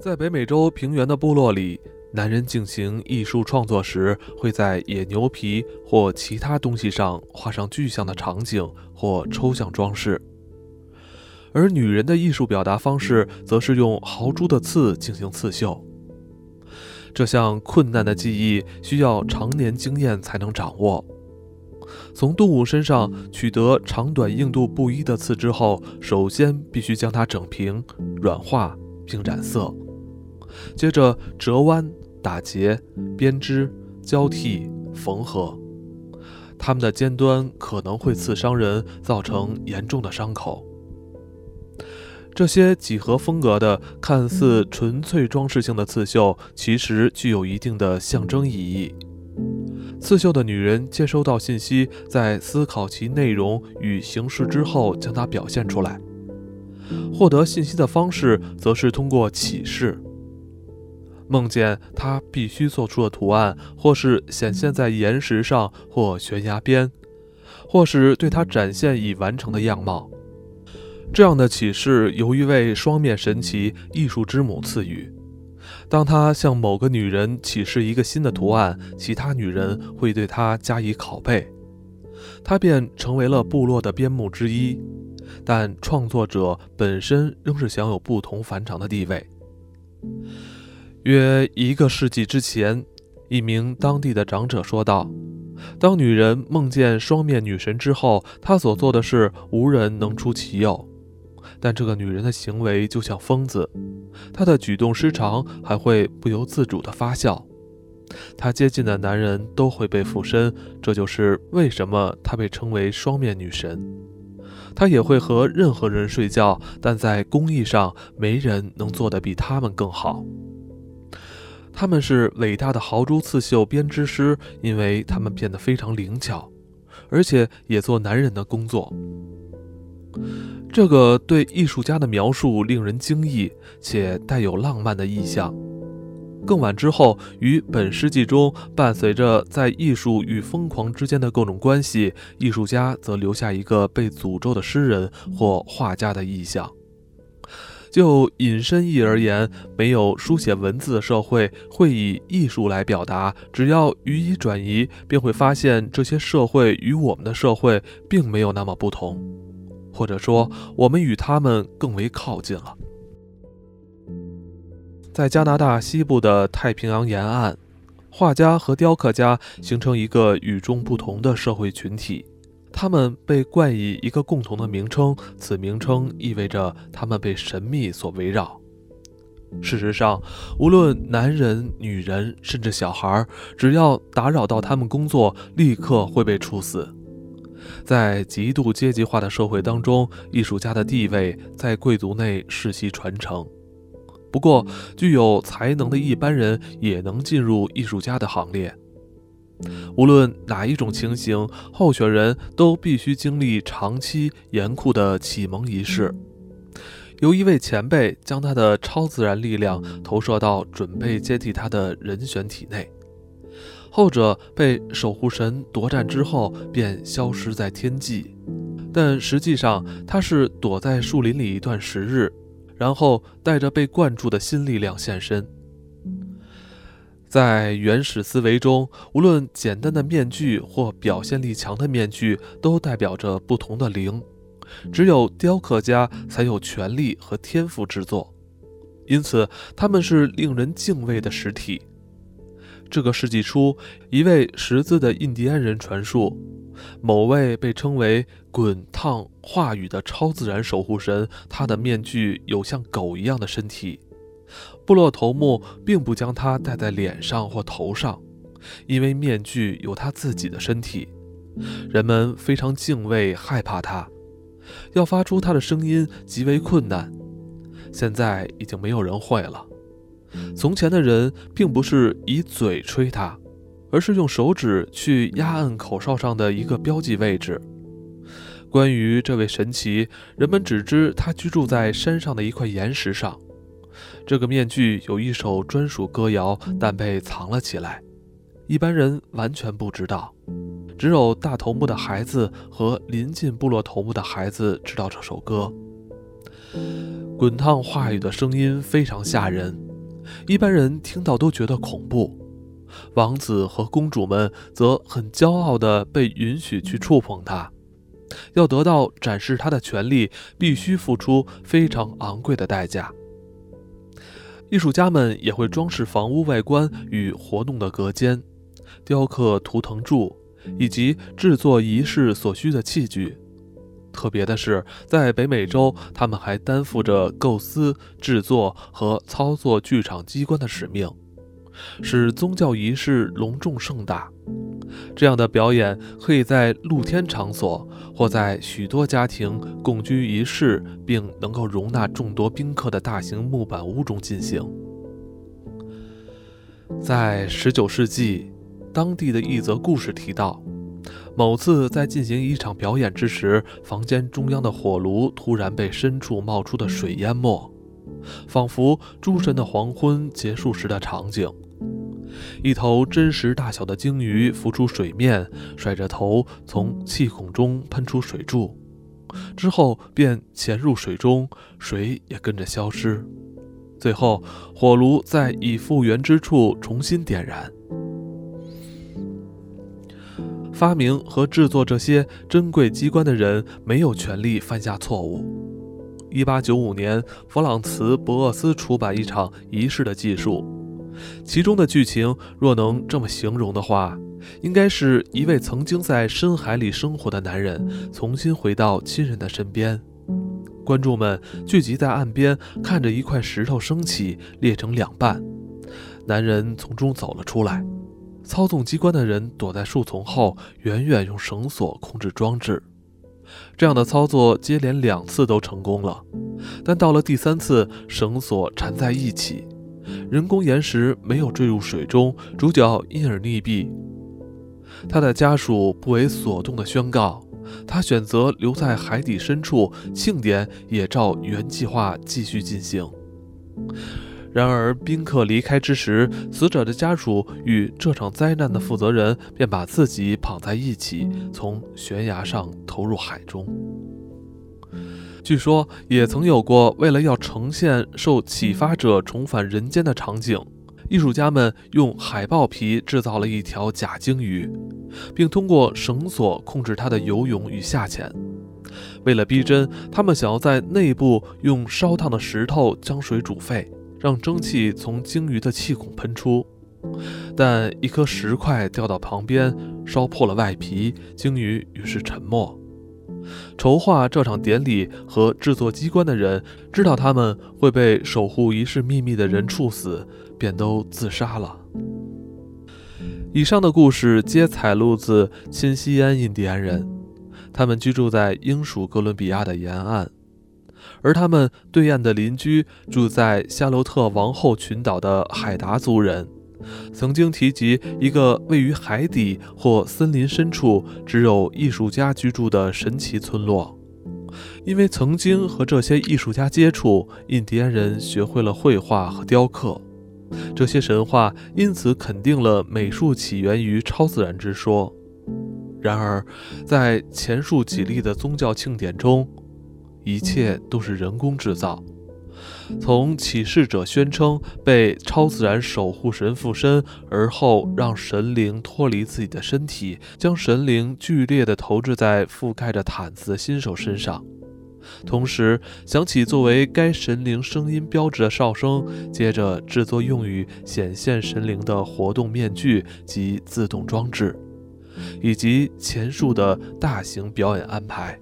在北美洲平原的部落里，男人进行艺术创作时，会在野牛皮或其他东西上画上具象的场景或抽象装饰；而女人的艺术表达方式，则是用豪猪的刺进行刺绣。这项困难的技艺需要常年经验才能掌握。从动物身上取得长短硬度不一的刺之后，首先必须将它整平、软化并染色。接着折弯、打结、编织、交替、缝合，它们的尖端可能会刺伤人，造成严重的伤口。这些几何风格的、看似纯粹装饰性的刺绣，其实具有一定的象征意义。刺绣的女人接收到信息，在思考其内容与形式之后，将它表现出来。获得信息的方式，则是通过启示。梦见他必须做出的图案，或是显现在岩石上或悬崖边，或是对他展现已完成的样貌。这样的启示由一位双面神奇艺术之母赐予。当他向某个女人启示一个新的图案，其他女人会对他加以拷贝，他便成为了部落的边牧之一。但创作者本身仍是享有不同凡常的地位。约一个世纪之前，一名当地的长者说道：“当女人梦见双面女神之后，她所做的事无人能出其右。但这个女人的行为就像疯子，她的举动失常，还会不由自主地发笑。她接近的男人都会被附身，这就是为什么她被称为双面女神。她也会和任何人睡觉，但在工艺上，没人能做得比他们更好。”他们是伟大的豪猪刺绣编织师，因为他们变得非常灵巧，而且也做男人的工作。这个对艺术家的描述令人惊异，且带有浪漫的意象。更晚之后，于本世纪中，伴随着在艺术与疯狂之间的各种关系，艺术家则留下一个被诅咒的诗人或画家的意象。就引申义而言，没有书写文字的社会会以艺术来表达。只要予以转移，便会发现这些社会与我们的社会并没有那么不同，或者说，我们与他们更为靠近了。在加拿大西部的太平洋沿岸，画家和雕刻家形成一个与众不同的社会群体。他们被冠以一个共同的名称，此名称意味着他们被神秘所围绕。事实上，无论男人、女人，甚至小孩，只要打扰到他们工作，立刻会被处死。在极度阶级化的社会当中，艺术家的地位在贵族内世袭传承。不过，具有才能的一般人也能进入艺术家的行列。无论哪一种情形，候选人都必须经历长期严酷的启蒙仪式，由一位前辈将他的超自然力量投射到准备接替他的人选体内。后者被守护神夺占之后，便消失在天际，但实际上他是躲在树林里一段时日，然后带着被灌注的新力量现身。在原始思维中，无论简单的面具或表现力强的面具，都代表着不同的灵。只有雕刻家才有权利和天赋制作，因此他们是令人敬畏的实体。这个世纪初，一位识字的印第安人传述，某位被称为“滚烫话语”的超自然守护神，他的面具有像狗一样的身体。部落头目并不将它戴在脸上或头上，因为面具有他自己的身体。人们非常敬畏、害怕它，要发出它的声音极为困难。现在已经没有人会了。从前的人并不是以嘴吹它，而是用手指去压按口哨上的一个标记位置。关于这位神奇，人们只知他居住在山上的一块岩石上。这个面具有一首专属歌谣，但被藏了起来，一般人完全不知道。只有大头目的孩子和临近部落头目的孩子知道这首歌。滚烫话语的声音非常吓人，一般人听到都觉得恐怖。王子和公主们则很骄傲地被允许去触碰它。要得到展示它的权利，必须付出非常昂贵的代价。艺术家们也会装饰房屋外观与活动的隔间，雕刻图腾柱，以及制作仪式所需的器具。特别的是，在北美洲，他们还担负着构思、制作和操作剧场机关的使命，使宗教仪式隆重盛大。这样的表演可以在露天场所，或在许多家庭共居一室并能够容纳众多宾客的大型木板屋中进行。在19世纪，当地的一则故事提到，某次在进行一场表演之时，房间中央的火炉突然被深处冒出的水淹没，仿佛诸神的黄昏结束时的场景。一头真实大小的鲸鱼浮出水面，甩着头从气孔中喷出水柱，之后便潜入水中，水也跟着消失。最后，火炉在已复原之处重新点燃。发明和制作这些珍贵机关的人没有权利犯下错误。1895年，弗朗茨·博厄斯出版一场仪式的技术。其中的剧情若能这么形容的话，应该是一位曾经在深海里生活的男人重新回到亲人的身边。观众们聚集在岸边，看着一块石头升起，裂成两半，男人从中走了出来。操纵机关的人躲在树丛后，远远用绳索控制装置。这样的操作接连两次都成功了，但到了第三次，绳索缠在一起。人工岩石没有坠入水中，主角因而溺毙。他的家属不为所动地宣告，他选择留在海底深处，庆典也照原计划继续进行。然而，宾客离开之时，死者的家属与这场灾难的负责人便把自己绑在一起，从悬崖上投入海中。据说也曾有过，为了要呈现受启发者重返人间的场景，艺术家们用海豹皮制造了一条假鲸鱼，并通过绳索控制它的游泳与下潜。为了逼真，他们想要在内部用烧烫的石头将水煮沸，让蒸汽从鲸鱼的气孔喷出。但一颗石块掉到旁边，烧破了外皮，鲸鱼于是沉默。筹划这场典礼和制作机关的人知道他们会被守护仪式秘密的人处死，便都自杀了。以上的故事皆采录自新西安印第安人，他们居住在英属哥伦比亚的沿岸，而他们对岸的邻居住在夏洛特王后群岛的海达族人。曾经提及一个位于海底或森林深处、只有艺术家居住的神奇村落。因为曾经和这些艺术家接触，印第安人学会了绘画和雕刻。这些神话因此肯定了美术起源于超自然之说。然而，在前述几例的宗教庆典中，一切都是人工制造。从启示者宣称被超自然守护神附身，而后让神灵脱离自己的身体，将神灵剧烈地投掷在覆盖着毯子的新手身上，同时响起作为该神灵声音标志的哨声，接着制作用于显现神灵的活动面具及自动装置，以及前述的大型表演安排。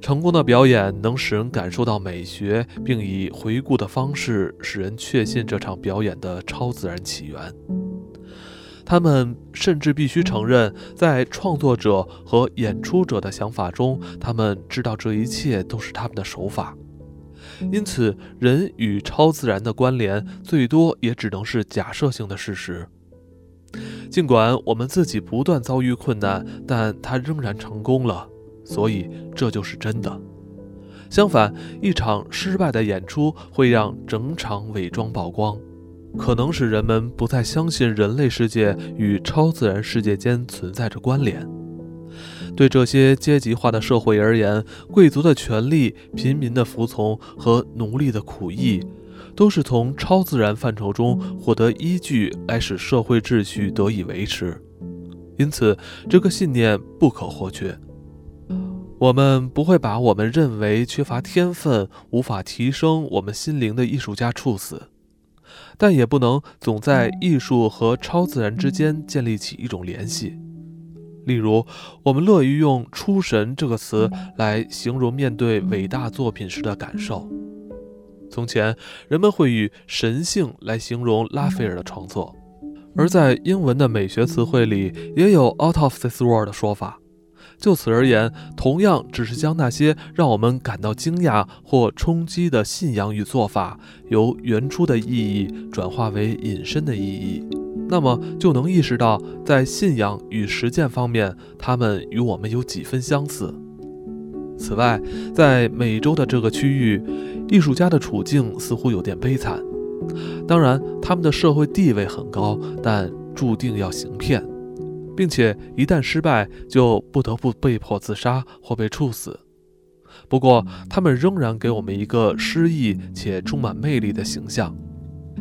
成功的表演能使人感受到美学，并以回顾的方式使人确信这场表演的超自然起源。他们甚至必须承认，在创作者和演出者的想法中，他们知道这一切都是他们的手法。因此，人与超自然的关联最多也只能是假设性的事实。尽管我们自己不断遭遇困难，但他仍然成功了。所以这就是真的。相反，一场失败的演出会让整场伪装曝光，可能使人们不再相信人类世界与超自然世界间存在着关联。对这些阶级化的社会而言，贵族的权利、平民的服从和奴隶的苦役，都是从超自然范畴中获得依据来使社会秩序得以维持，因此这个信念不可或缺。我们不会把我们认为缺乏天分、无法提升我们心灵的艺术家处死，但也不能总在艺术和超自然之间建立起一种联系。例如，我们乐于用“出神”这个词来形容面对伟大作品时的感受。从前，人们会以神性来形容拉斐尔的创作，而在英文的美学词汇里也有 “out of this world” 的说法。就此而言，同样只是将那些让我们感到惊讶或冲击的信仰与做法，由原初的意义转化为隐身的意义，那么就能意识到，在信仰与实践方面，他们与我们有几分相似。此外，在美洲的这个区域，艺术家的处境似乎有点悲惨。当然，他们的社会地位很高，但注定要行骗。并且一旦失败，就不得不被迫自杀或被处死。不过，他们仍然给我们一个诗意且充满魅力的形象。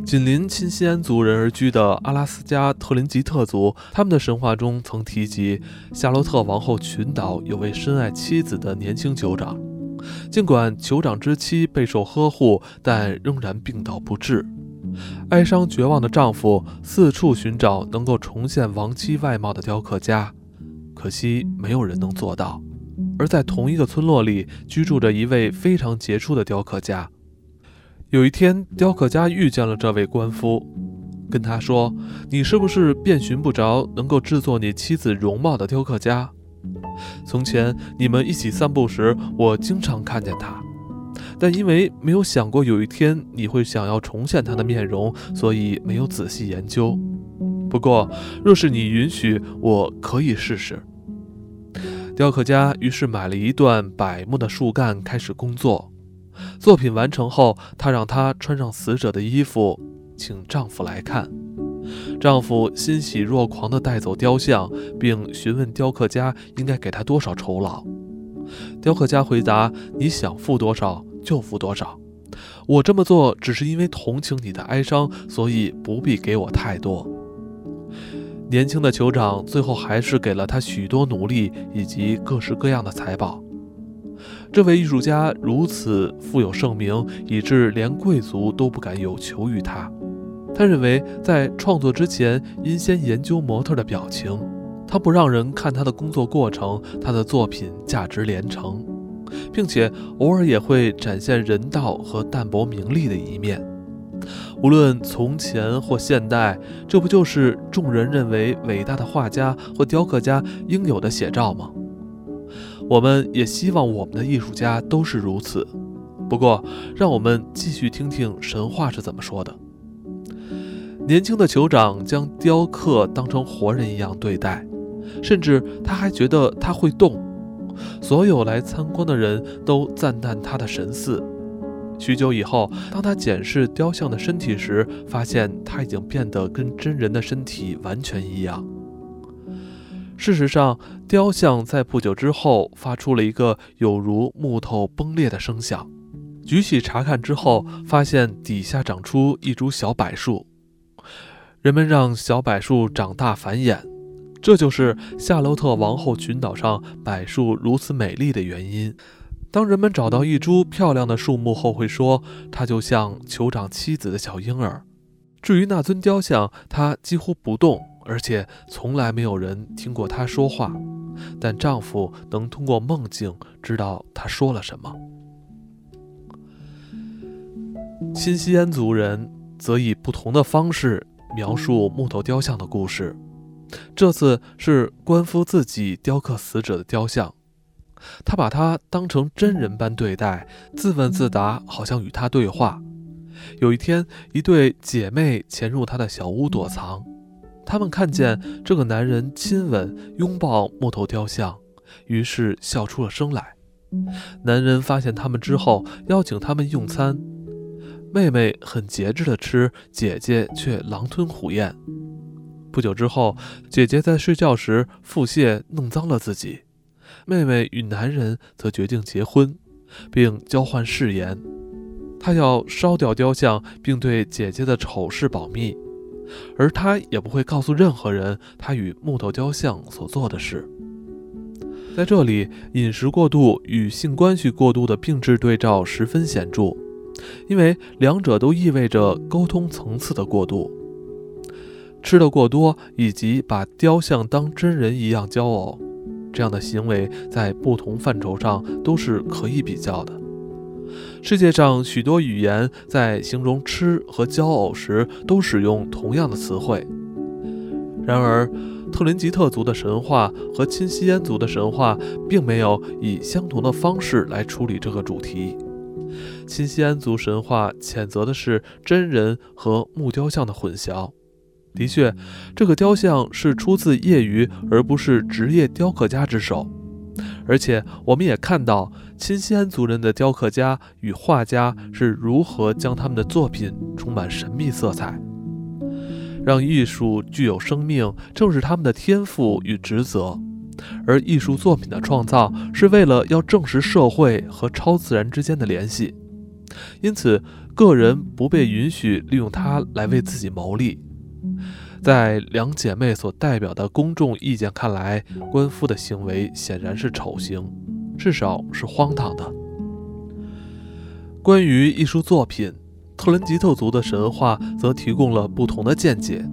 紧邻亲西安族人而居的阿拉斯加特林吉特族，他们的神话中曾提及夏洛特王后群岛有位深爱妻子的年轻酋长。尽管酋长之妻备受呵护，但仍然病倒不治。哀伤绝望的丈夫四处寻找能够重现亡妻外貌的雕刻家，可惜没有人能做到。而在同一个村落里居住着一位非常杰出的雕刻家。有一天，雕刻家遇见了这位官夫，跟他说：“你是不是遍寻不着能够制作你妻子容貌的雕刻家？从前你们一起散步时，我经常看见他。”但因为没有想过有一天你会想要重现他的面容，所以没有仔细研究。不过，若是你允许，我可以试试。雕刻家于是买了一段柏木的树干，开始工作。作品完成后，她让她穿上死者的衣服，请丈夫来看。丈夫欣喜若狂地带走雕像，并询问雕刻家应该给他多少酬劳。雕刻家回答：“你想付多少？”就付多少。我这么做只是因为同情你的哀伤，所以不必给我太多。年轻的酋长最后还是给了他许多奴隶以及各式各样的财宝。这位艺术家如此富有盛名，以致连贵族都不敢有求于他。他认为，在创作之前应先研究模特的表情。他不让人看他的工作过程，他的作品价值连城。并且偶尔也会展现人道和淡泊名利的一面。无论从前或现代，这不就是众人认为伟大的画家或雕刻家应有的写照吗？我们也希望我们的艺术家都是如此。不过，让我们继续听听神话是怎么说的。年轻的酋长将雕刻当成活人一样对待，甚至他还觉得他会动。所有来参观的人都赞叹他的神似。许久以后，当他检视雕像的身体时，发现他已经变得跟真人的身体完全一样。事实上，雕像在不久之后发出了一个有如木头崩裂的声响。举起查看之后，发现底下长出一株小柏树。人们让小柏树长大繁衍。这就是夏洛特王后群岛上柏树如此美丽的原因。当人们找到一株漂亮的树木后，会说它就像酋长妻子的小婴儿。至于那尊雕像，它几乎不动，而且从来没有人听过它说话。但丈夫能通过梦境知道她说了什么。新西安族人则以不同的方式描述木头雕像的故事。这次是官夫自己雕刻死者的雕像，他把他当成真人般对待，自问自答，好像与他对话。有一天，一对姐妹潜入他的小屋躲藏，他们看见这个男人亲吻、拥抱木头雕像，于是笑出了声来。男人发现他们之后，邀请他们用餐。妹妹很节制地吃，姐姐却狼吞虎咽。不久之后，姐姐在睡觉时腹泻，弄脏了自己。妹妹与男人则决定结婚，并交换誓言。他要烧掉雕像，并对姐姐的丑事保密，而他也不会告诉任何人他与木头雕像所做的事。在这里，饮食过度与性关系过度的并置对照十分显著，因为两者都意味着沟通层次的过度。吃的过多，以及把雕像当真人一样交偶，这样的行为在不同范畴上都是可以比较的。世界上许多语言在形容吃和交偶时都使用同样的词汇，然而特林吉特族的神话和亲西安族的神话并没有以相同的方式来处理这个主题。亲西安族神话谴责的是真人和木雕像的混淆。的确，这个雕像是出自业余而不是职业雕刻家之手，而且我们也看到亲西安族人的雕刻家与画家是如何将他们的作品充满神秘色彩，让艺术具有生命，正是他们的天赋与职责。而艺术作品的创造是为了要证实社会和超自然之间的联系，因此个人不被允许利用它来为自己谋利。在两姐妹所代表的公众意见看来，官夫的行为显然是丑行，至少是荒唐的。关于艺术作品，特伦吉特族的神话则提供了不同的见解。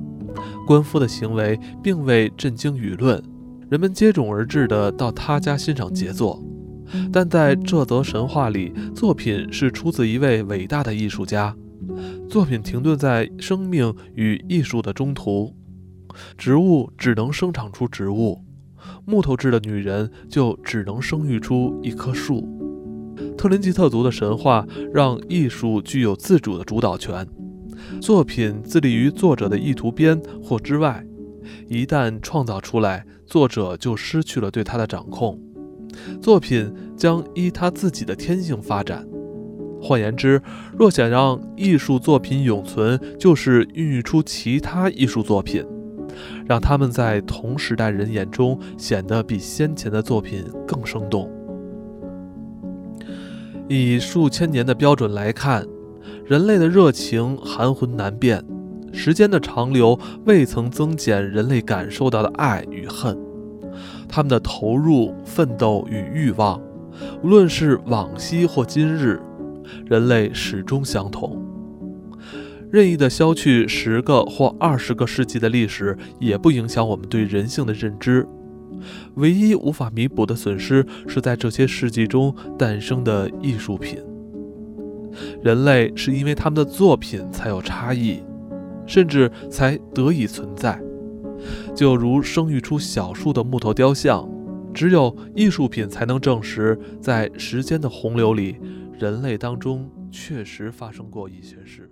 官夫的行为并未震惊舆论，人们接踵而至地到他家欣赏杰作。但在这则神话里，作品是出自一位伟大的艺术家。作品停顿在生命与艺术的中途，植物只能生长出植物，木头制的女人就只能生育出一棵树。特林吉特族的神话让艺术具有自主的主导权，作品自立于作者的意图边或之外，一旦创造出来，作者就失去了对它的掌控，作品将依他自己的天性发展。换言之，若想让艺术作品永存，就是孕育出其他艺术作品，让他们在同时代人眼中显得比先前的作品更生动。以数千年的标准来看，人类的热情含混难辨，时间的长流未曾增减人类感受到的爱与恨，他们的投入、奋斗与欲望，无论是往昔或今日。人类始终相同，任意的消去十个或二十个世纪的历史，也不影响我们对人性的认知。唯一无法弥补的损失，是在这些世纪中诞生的艺术品。人类是因为他们的作品才有差异，甚至才得以存在。就如生育出小树的木头雕像，只有艺术品才能证实，在时间的洪流里。人类当中确实发生过一些事。